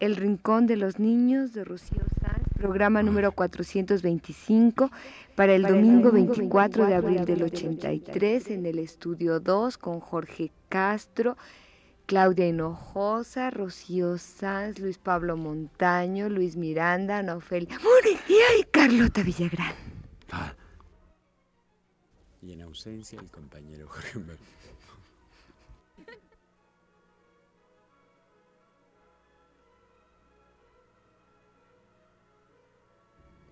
El Rincón de los Niños de Rocío Sanz, programa número 425 para el domingo 24 de abril del 83 en el estudio 2 con Jorge Castro, Claudia Hinojosa, Rocío Sanz, Luis Pablo Montaño, Luis Miranda, Ana Ofelia y Carlota Villagrán. Ah. Y en ausencia el compañero Jorge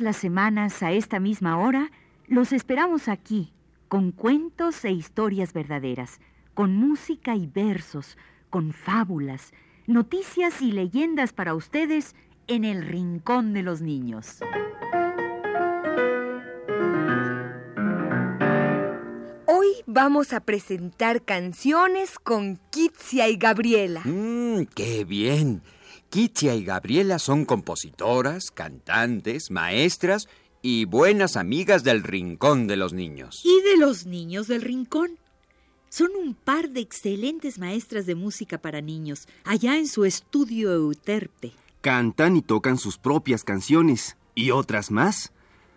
Las semanas a esta misma hora los esperamos aquí, con cuentos e historias verdaderas, con música y versos, con fábulas, noticias y leyendas para ustedes en el Rincón de los Niños. Hoy vamos a presentar canciones con Kitsia y Gabriela. ¡Mmm, qué bien! Kitia y Gabriela son compositoras, cantantes, maestras y buenas amigas del Rincón de los Niños. ¿Y de los niños del Rincón? Son un par de excelentes maestras de música para niños, allá en su estudio Euterpe. Cantan y tocan sus propias canciones, y otras más.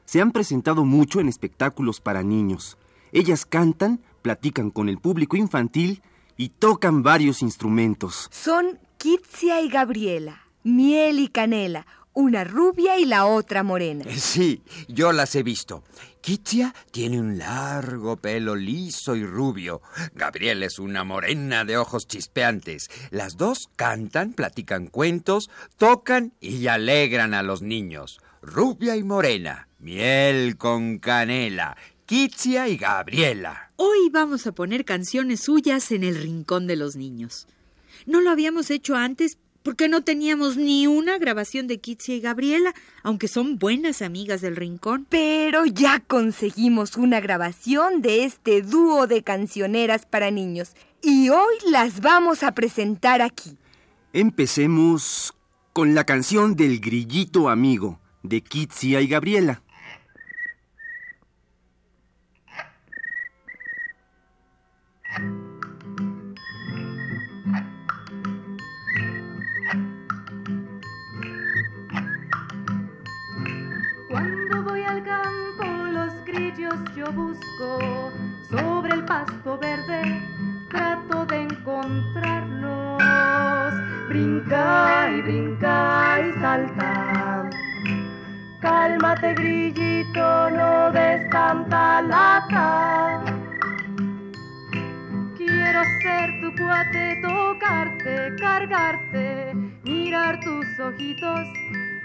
Se han presentado mucho en espectáculos para niños. Ellas cantan, platican con el público infantil y tocan varios instrumentos. Son Kitsia y Gabriela, miel y canela, una rubia y la otra morena. Eh, sí, yo las he visto. Kitsia tiene un largo pelo liso y rubio. Gabriela es una morena de ojos chispeantes. Las dos cantan, platican cuentos, tocan y alegran a los niños. Rubia y morena, miel con canela, Kitsia y Gabriela. Hoy vamos a poner canciones suyas en el rincón de los niños. No lo habíamos hecho antes porque no teníamos ni una grabación de Kitsia y Gabriela, aunque son buenas amigas del rincón. Pero ya conseguimos una grabación de este dúo de cancioneras para niños y hoy las vamos a presentar aquí. Empecemos con la canción del grillito amigo de Kitsia y Gabriela. Yo busco sobre el pasto verde, trato de encontrarlos. Brinca y brinca y salta. Cálmate, grillito, no des tanta lata. Quiero ser tu cuate, tocarte, cargarte, mirar tus ojitos,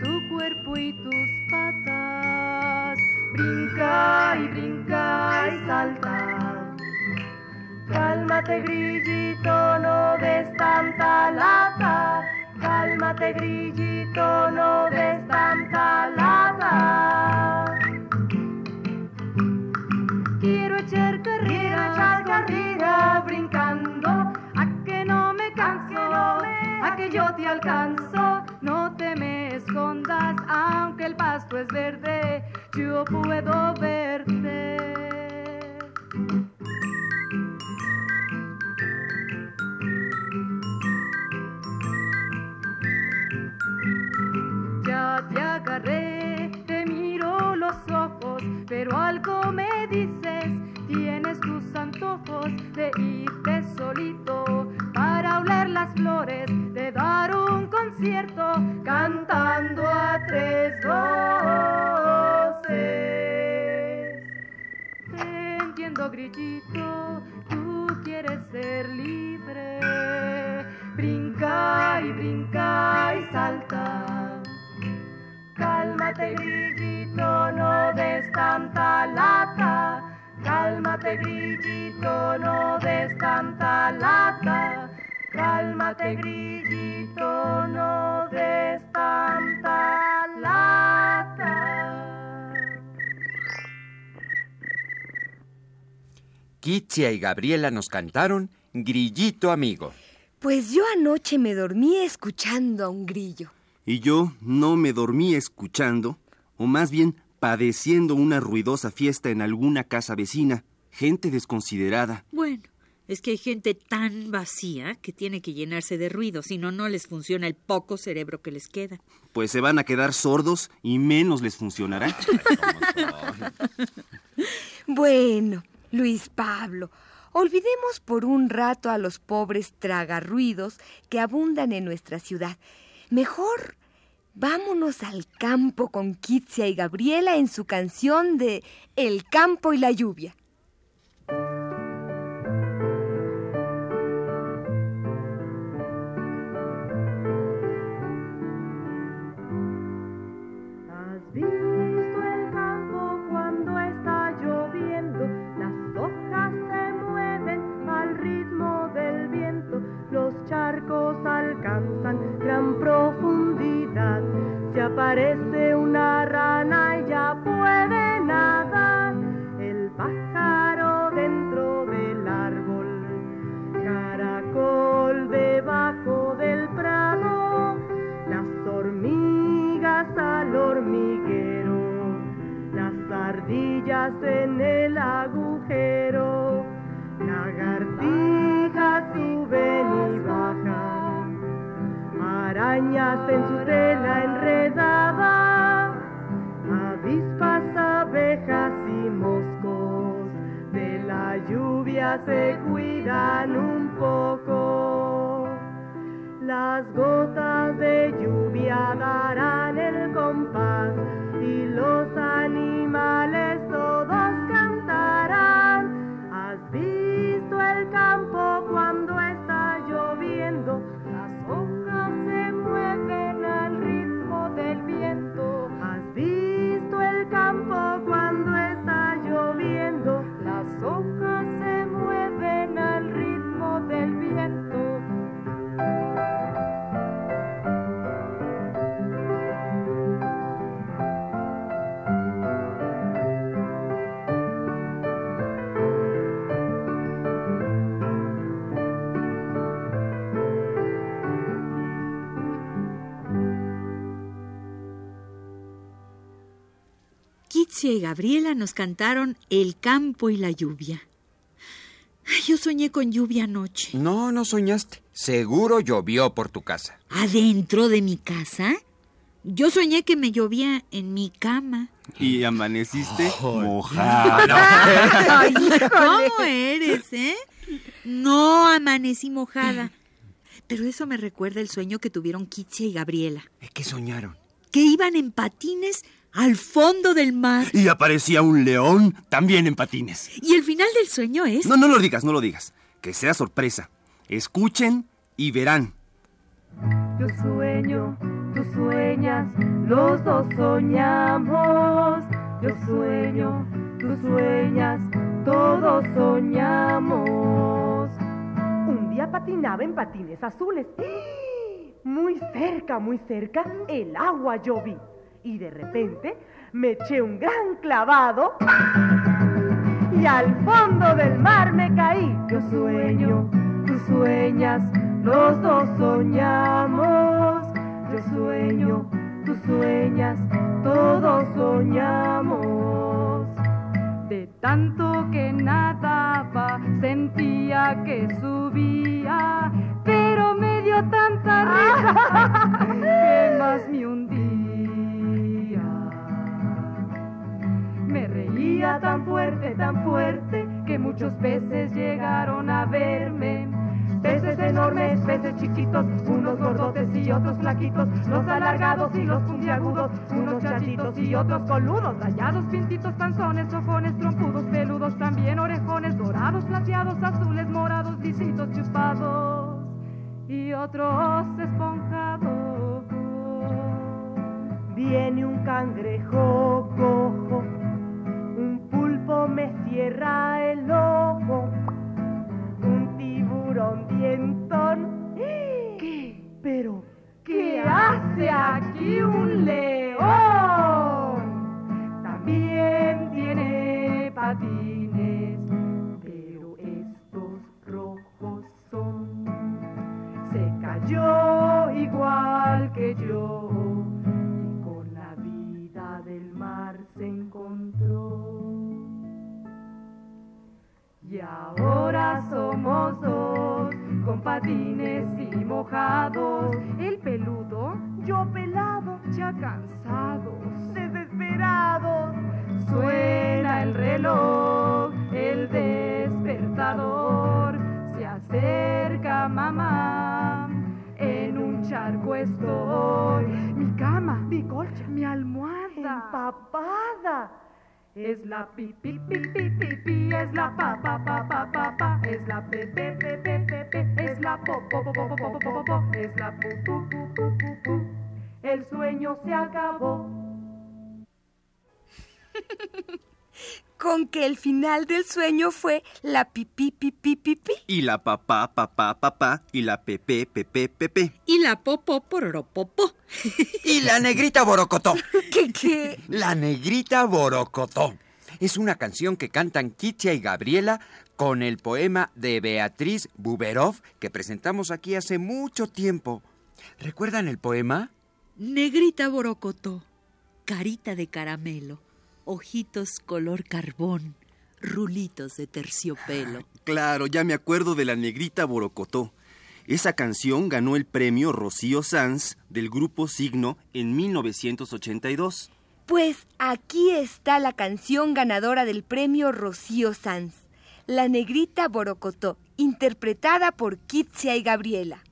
tu cuerpo y tus patas brinca y brinca y salta. Cálmate grillito, no des tanta lata. Cálmate grillito, no des tanta lata. No te me escondas, aunque el pasto es verde yo puedo verte. Grillito, tú quieres ser libre. Brinca y brinca y salta. Cálmate, grillito, no des tanta lata. Cálmate, grillito, no des tanta lata. Cálmate, grillito, no des tanta lata. Kitsia y Gabriela nos cantaron Grillito amigo. Pues yo anoche me dormí escuchando a un grillo. Y yo no me dormí escuchando, o más bien padeciendo una ruidosa fiesta en alguna casa vecina, gente desconsiderada. Bueno, es que hay gente tan vacía que tiene que llenarse de ruido, si no, no les funciona el poco cerebro que les queda. Pues se van a quedar sordos y menos les funcionará. Bueno, Luis Pablo, olvidemos por un rato a los pobres tragarruidos que abundan en nuestra ciudad. Mejor vámonos al campo con Kitsia y Gabriela en su canción de El campo y la lluvia. Gran profundidad. Se aparece una Y Gabriela nos cantaron El campo y la lluvia. Ay, yo soñé con lluvia anoche. No, no soñaste. Seguro llovió por tu casa. ¿Adentro de mi casa? Yo soñé que me llovía en mi cama. Y amaneciste. Ay, híjole. ¿Cómo eres, eh? No amanecí mojada. Pero eso me recuerda el sueño que tuvieron Kitsia y Gabriela. ¿Qué soñaron? Que iban en patines al fondo del mar. Y aparecía un león también en patines. Y el final del sueño es... No, no lo digas, no lo digas. Que sea sorpresa. Escuchen y verán. Yo sueño, tú sueñas, los dos soñamos. Yo sueño, tú sueñas, todos soñamos. Un día patinaba en patines azules. Muy cerca, muy cerca, el agua yo vi. Y de repente me eché un gran clavado y al fondo del mar me caí. Yo sueño, tú sueñas, los dos soñamos. Yo sueño, tú sueñas, todos soñamos. De tanto que nadaba, sentía que subía, pero me dio tanta risa que más me hundía. Me reía tan fuerte, tan fuerte, que muchos peces llegaron a verme. Peces enormes, peces chiquitos, unos gordotes y otros flaquitos, los alargados y los puntiagudos, unos chachitos y otros coludos, rayados, pintitos, panzones, ojones, trompudos, peludos, también orejones, dorados, plateados, azules, morados, lisitos, chupados y otros esponjados. Viene un cangrejo cojo, un pulpo me cierra el ojo, un tiburón dientón. ¿Qué? Pero, ¿qué, hace aquí un león? También tiene patillas. Igual que yo y con la vida del mar se encontró. Y ahora somos dos, con patines y mojados. El peludo, yo pelado, ya cansados, desesperados. Suena el reloj, el despertador. Se acerca mamá, estoy. Mi cama, mi colcha, mi almohada, empapada. Es la pi pi pi es la pa pa pa pa pa es la pe es la po es la pu pu pu. El sueño se acabó. Con que el final del sueño fue la pipí pipí pipí. Y la papá, papá, papá, y la pepe, pepe, pepe. Y la popó pororopopo. Y la negrita borocotó. ¿Qué qué? La negrita borocotó. Es una canción que cantan Kitia y Gabriela con el poema de Beatriz Buberov que presentamos aquí hace mucho tiempo. ¿Recuerdan el poema? Negrita borocotó, carita de caramelo, ojitos color carbón, rulitos de terciopelo. Claro, ya me acuerdo de la negrita Borocotó. Esa canción ganó el premio Rocío Sanz del grupo Signo en 1982. Pues aquí está la canción ganadora del premio Rocío Sanz, La Negrita Borocotó, interpretada por Kitsia y Gabriela.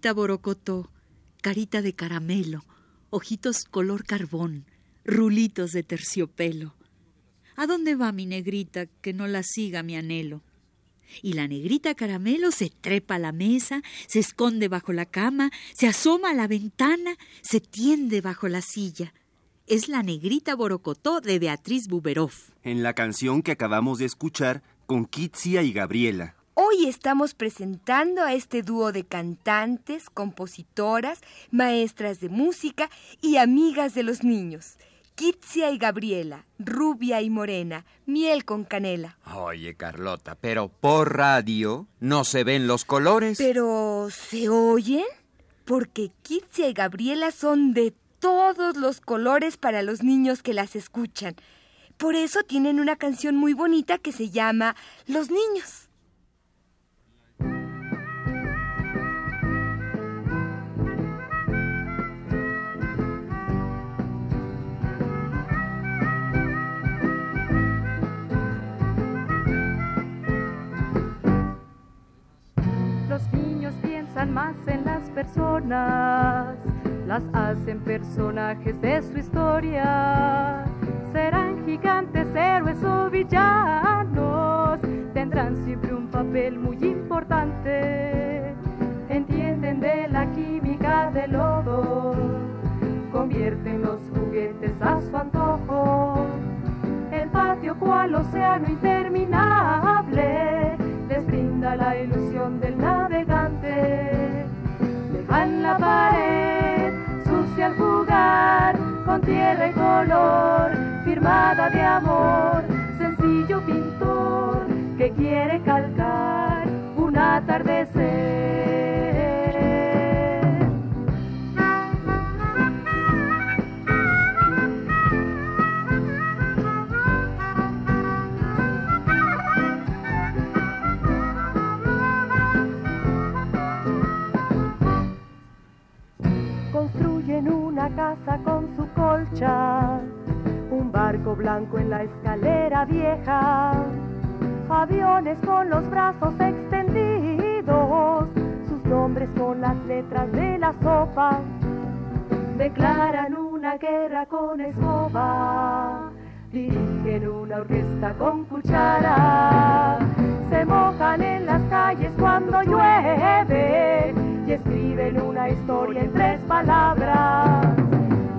Negrita borocotó, carita de caramelo, ojitos color carbón, rulitos de terciopelo. ¿A dónde va mi negrita que no la siga mi anhelo? Y la negrita caramelo se trepa a la mesa, se esconde bajo la cama, se asoma a la ventana, se tiende bajo la silla. Es la negrita borocotó de Beatriz Buberoff. En la canción que acabamos de escuchar con Kitsia y Gabriela. Hoy estamos presentando a este dúo de cantantes, compositoras, maestras de música y amigas de los niños. Kitsia y Gabriela, rubia y morena, miel con canela. Oye, Carlota, pero por radio no se ven los colores. Pero, ¿se oyen? Porque Kitsia y Gabriela son de todos los colores para los niños que las escuchan. Por eso tienen una canción muy bonita que se llama Los Niños. Más en las personas, las hacen personajes de su historia. Serán gigantes, héroes o villanos, tendrán siempre un papel muy importante. Entienden de la química del lodo, convierten los juguetes a su antojo. El patio cual océano interminable brinda la ilusión del navegante. Dejan la pared sucia al jugar con tierra y color, firmada de amor, sencillo pintor que quiere calcar un atardecer. Construyen una casa con su colcha, un barco blanco en la escalera vieja, aviones con los brazos extendidos, sus nombres con las letras de la sopa, declaran una guerra con escoba, dirigen una orquesta con cuchara, se mojan en las calles cuando llueve escriben una historia en tres palabras.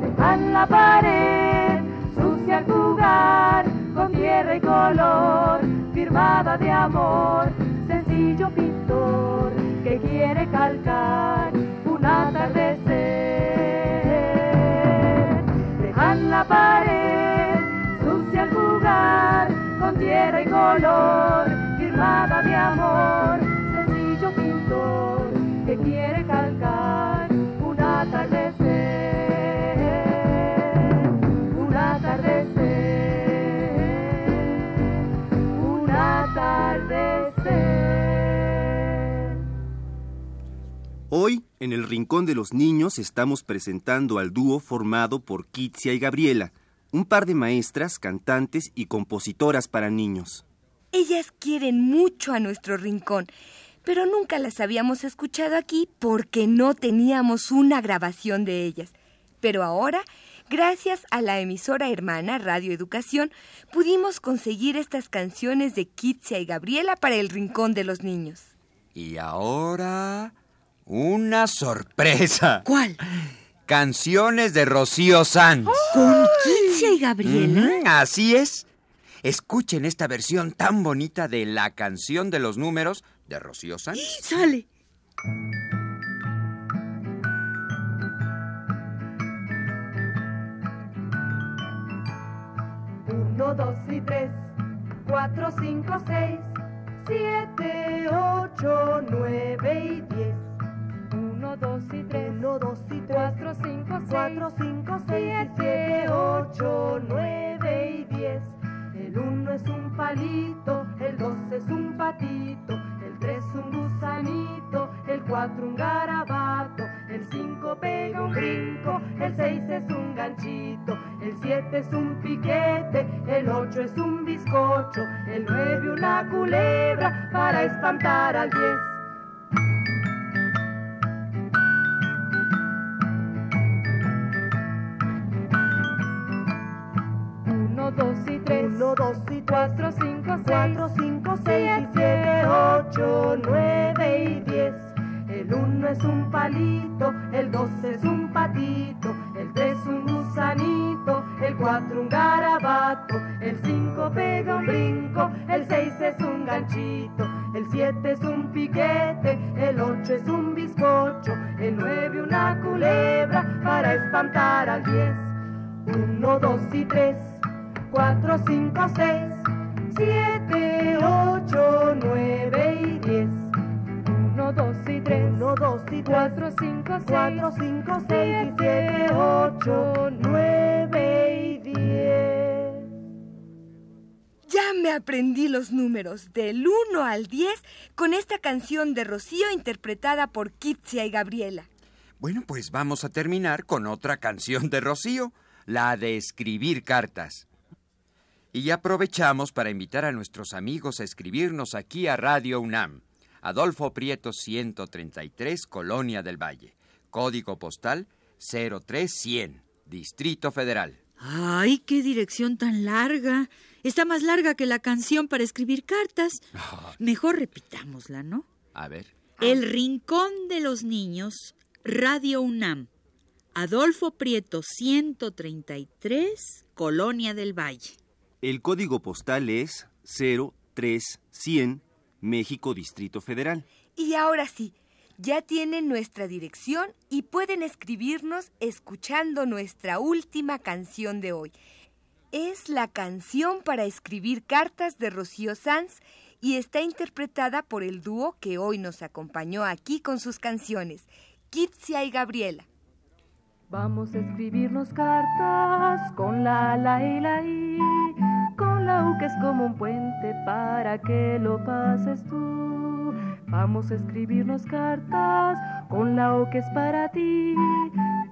Dejan la pared sucia al jugar con tierra y color, firmada de amor, sencillo pintor que quiere calcar un atardecer. Dejan la pared sucia al jugar con tierra y color, firmada de amor, sencillo pintor quiere calcar un atardecer, un atardecer, un atardecer. Hoy, en el Rincón de los Niños, estamos presentando al dúo formado por Kitsia y Gabriela, un par de maestras, cantantes y compositoras para niños. Ellas quieren mucho a nuestro rincón, pero nunca las habíamos escuchado aquí porque no teníamos una grabación de ellas. Pero ahora, gracias a la emisora hermana Radio Educación, pudimos conseguir estas canciones de Kitsia y Gabriela para el Rincón de los Niños. Y ahora, una sorpresa. ¿Cuál? Canciones de Rocío Sanz. ¿Con Kitsia y Gabriela? Así es. Escuchen esta versión tan bonita de la canción de los números de Rocío Sanz. Sale. Uno, dos y tres, cuatro, cinco, seis, siete, ocho, nueve y diez. Uno, dos y tres, uno, dos y tres, cuatro, cinco, seis, cuatro, cinco, seis, siete, ocho, nueve y diez. El uno es un palito, el dos es un patito, 3 un gusanito, el 4 un garabato, el 5 pega un brinco, el 6 es un ganchito, el 7 es un piquete, el 8 es un bizcocho, el 9 una culebra para espantar al 10. Uno, dos y tres. Uno, dos y tres. Cuatro, cinco, seis. Cuatro, cinco, seis. Siete, 8, 9 y 10. El 1 es un palito, el 2 es un patito, el 3 un gusanito, el 4 un garabato, el 5 pega un brinco, el 6 es un ganchito, el 7 es un piquete, el 8 es un bizcocho, el 9 una culebra para espantar al 10. 1, 2 y 3, 4, 5, 6, 7, 4, 5, 6, 4, 5, 6 y 7, 8, 9 y 10. Ya me aprendí los números del 1 al 10 con esta canción de Rocío interpretada por Kitsia y Gabriela. Bueno, pues vamos a terminar con otra canción de Rocío, la de escribir cartas. Y aprovechamos para invitar a nuestros amigos a escribirnos aquí a Radio UNAM. Adolfo Prieto 133, Colonia del Valle. Código postal 03100, Distrito Federal. ¡Ay, qué dirección tan larga! Está más larga que la canción para escribir cartas. Mejor repitámosla, ¿no? A ver. El Rincón de los Niños, Radio UNAM. Adolfo Prieto 133, Colonia del Valle. El código postal es 03100, México, Distrito Federal. Y ahora sí, ya tienen nuestra dirección y pueden escribirnos escuchando nuestra última canción de hoy. Es la canción para escribir cartas de Rocío Sanz y está interpretada por el dúo que hoy nos acompañó aquí con sus canciones, Kitsia y Gabriela. Vamos a escribirnos cartas con la la y la i, con la u que es como un puente para que lo pases tú. Vamos a escribirnos cartas con la o que es para ti,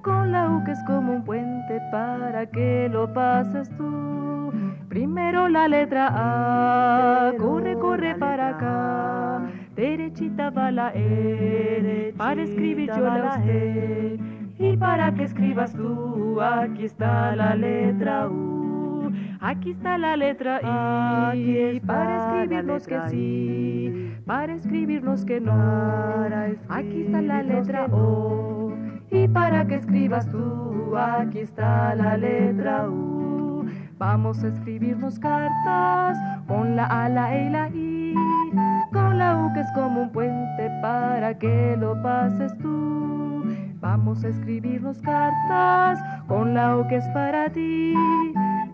con la u que es como un puente para que lo pases tú. Primero la letra A, corre, corre para acá, derechita va la E, para escribir yo la usted. Y para que escribas tú, aquí está la letra U. Aquí está la letra I. Aquí para escribirnos que sí, para escribirnos que no. Aquí está la letra O. Y para que escribas tú, aquí está la letra U. Vamos a escribirnos cartas con la A, la E y la I. Con la U que es como un puente para que lo pases tú. Vamos a escribirnos cartas con la O que es para ti.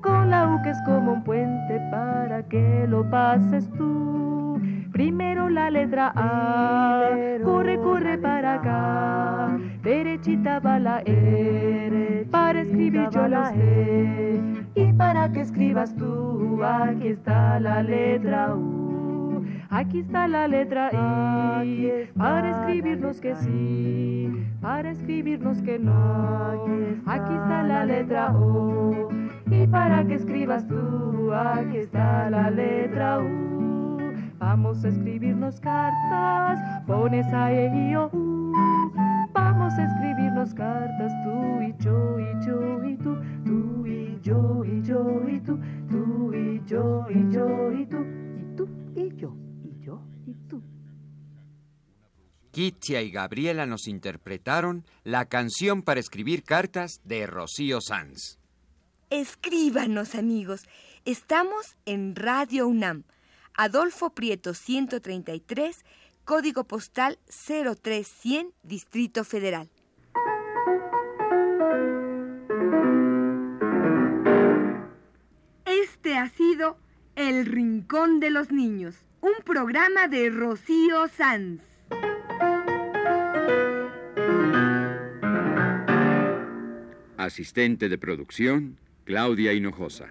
Con la U que es como un puente para que lo pases tú. Primero la letra A, corre, corre para acá. Derechita va la E, para escribir yo la la sé. Y para que escribas tú, aquí está la letra U. Aquí está la letra I, para escribirnos que sí, para escribirnos que no. Aquí está la letra O, y para que escribas tú, aquí está la letra U. Vamos a escribirnos cartas, pones a E y O, U. Vamos a escribirnos cartas tú y yo y yo y tú, tú y yo y yo y tú, tú y yo y yo y tú, y tú y yo yo y tú. Kitsia y Gabriela nos interpretaron la canción para escribir cartas de Rocío Sanz. Escríbanos, amigos. Estamos en Radio UNAM. Adolfo Prieto 133, código postal 03100, Distrito Federal. Este ha sido El Rincón de los Niños, un programa de Rocío Sanz. Asistente de producción, Claudia Hinojosa.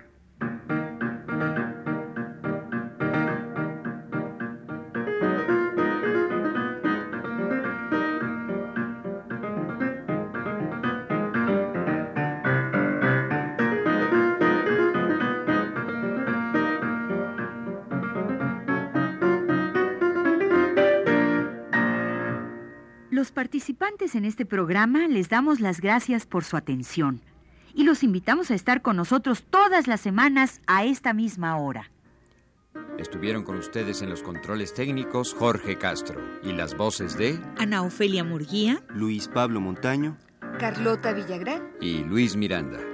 participantes en este programa les damos las gracias por su atención y los invitamos a estar con nosotros todas las semanas a esta misma hora. Estuvieron con ustedes en los controles técnicos Jorge Castro y las voces de Ana Ofelia Murguía, Luis Pablo Montaño, Carlota Villagrán y Luis Miranda.